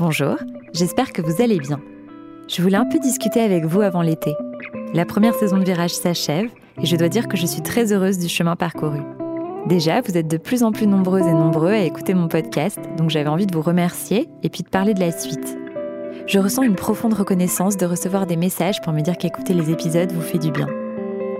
Bonjour, j'espère que vous allez bien. Je voulais un peu discuter avec vous avant l'été. La première saison de Virage s'achève et je dois dire que je suis très heureuse du chemin parcouru. Déjà, vous êtes de plus en plus nombreuses et nombreux à écouter mon podcast, donc j'avais envie de vous remercier et puis de parler de la suite. Je ressens une profonde reconnaissance de recevoir des messages pour me dire qu'écouter les épisodes vous fait du bien.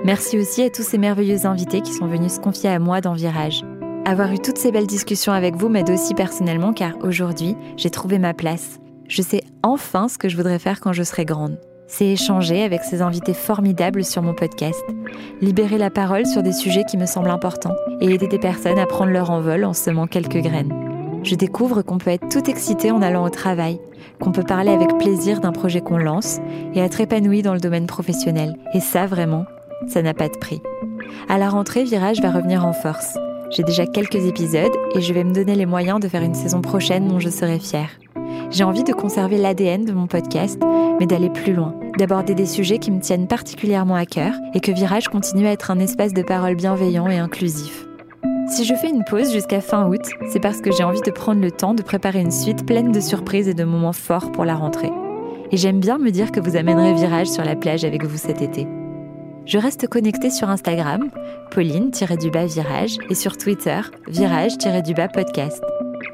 Merci aussi à tous ces merveilleux invités qui sont venus se confier à moi dans Virage. Avoir eu toutes ces belles discussions avec vous m'aide aussi personnellement car aujourd'hui, j'ai trouvé ma place. Je sais enfin ce que je voudrais faire quand je serai grande. C'est échanger avec ces invités formidables sur mon podcast, libérer la parole sur des sujets qui me semblent importants et aider des personnes à prendre leur envol en semant quelques graines. Je découvre qu'on peut être tout excité en allant au travail, qu'on peut parler avec plaisir d'un projet qu'on lance et être épanoui dans le domaine professionnel. Et ça, vraiment, ça n'a pas de prix. À la rentrée, Virage va revenir en force. J'ai déjà quelques épisodes et je vais me donner les moyens de faire une saison prochaine dont je serai fière. J'ai envie de conserver l'ADN de mon podcast, mais d'aller plus loin, d'aborder des sujets qui me tiennent particulièrement à cœur et que Virage continue à être un espace de parole bienveillant et inclusif. Si je fais une pause jusqu'à fin août, c'est parce que j'ai envie de prendre le temps de préparer une suite pleine de surprises et de moments forts pour la rentrée. Et j'aime bien me dire que vous amènerez Virage sur la plage avec vous cet été. Je reste connectée sur Instagram, Pauline-du-bas virage, et sur Twitter, virage-du-bas podcast.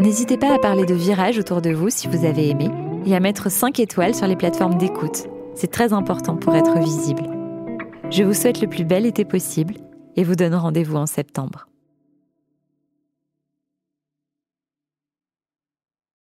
N'hésitez pas à parler de virage autour de vous si vous avez aimé, et à mettre 5 étoiles sur les plateformes d'écoute. C'est très important pour être visible. Je vous souhaite le plus bel été possible, et vous donne rendez-vous en septembre.